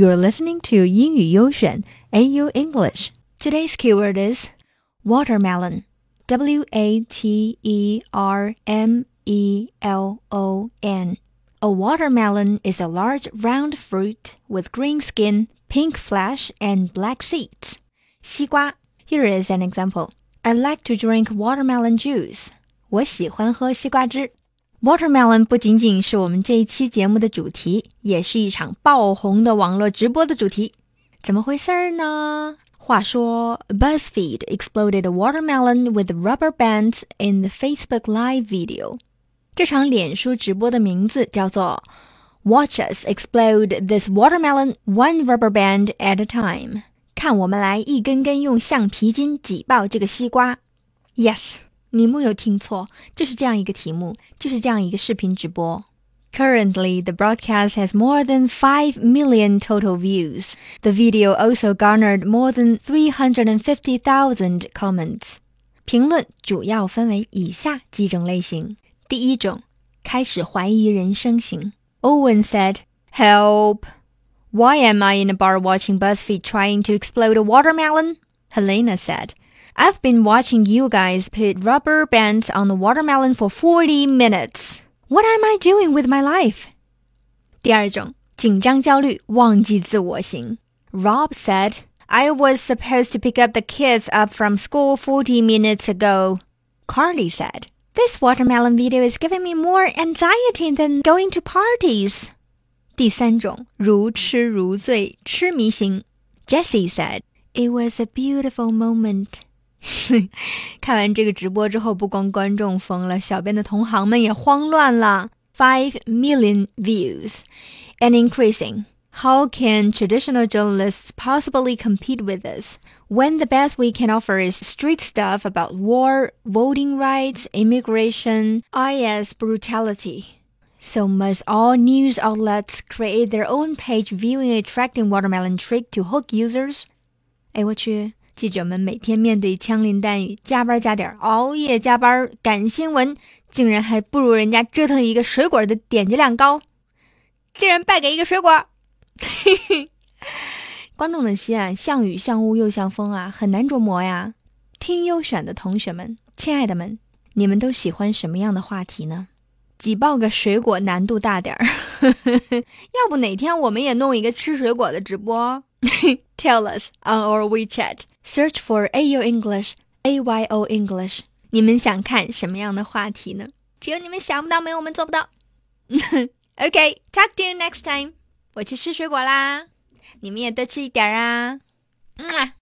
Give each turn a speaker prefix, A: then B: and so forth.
A: You're listening to 英语优选 AU English. Today's keyword is watermelon. W A T E R M E L O N. A watermelon is a large round fruit with green skin, pink flesh, and black seeds. 西瓜. Here is an example. I like to drink watermelon juice. 我喜欢喝西瓜汁。 Watermelon 不仅仅是我们这一期节目的主题，也是一场爆红的网络直播的主题。怎么回事儿呢？话说，BuzzFeed exploded a watermelon with rubber bands in the Facebook Live video。这场脸书直播的名字叫做 “Watch us explode this watermelon one rubber band at a time”。看我们来一根根用橡皮筋挤爆这个西瓜。Yes。 你没有听错，就是这样一个题目，就是这样一个视频直播。Currently, the broadcast has more than 5 million total views. The video also garnered more than 350,000 comments. 评论主要分为以下几种类型。第一种，开始怀疑人生型。Owen said, "Help! Why am I in a bar watching BuzzFeed trying to explode a watermelon?" Helena said, I've been watching you guys put rubber bands on the watermelon for 40 minutes. What am I doing with my life? 第二种，紧张焦虑，忘记自我型。Rob said, "I was supposed to pick up the kids up from school 40 minutes ago." Carly said, "This watermelon video is giving me more anxiety than going to parties." 第三种，如痴如醉，痴迷型。Jesse said, "It was a beautiful moment." 看完这个直播之后，不光观众疯了，小编的同行们也慌乱了。Five million views and increasing. How can traditional journalists possibly compete with us when the best we can offer is street stuff about war, voting rights, immigration, IS brutality? So must all news outlets create their own page viewing attracting watermelon trick to hook users? 哎，我去！ 记者们每天面对枪林弹雨，加班加点，熬夜加班赶新闻，竟然还不如人家折腾一个水果的点击量高，竟然败给一个水果。观众的心啊，像雨像雾又像风啊，很难琢磨呀。听优选的同学们，亲爱的们，你们都喜欢什么样的话题呢？挤爆个水果难度大点儿，要不哪天我们也弄一个吃水果的直播 ？Tell us on our WeChat. Search for AU English, AYO English. 你们想看什么样的话题呢？只有你们想不到，没有我们做不到。okay, talk to you next time. 我去吃水果啦，你们也多吃一点啊。嗯啊。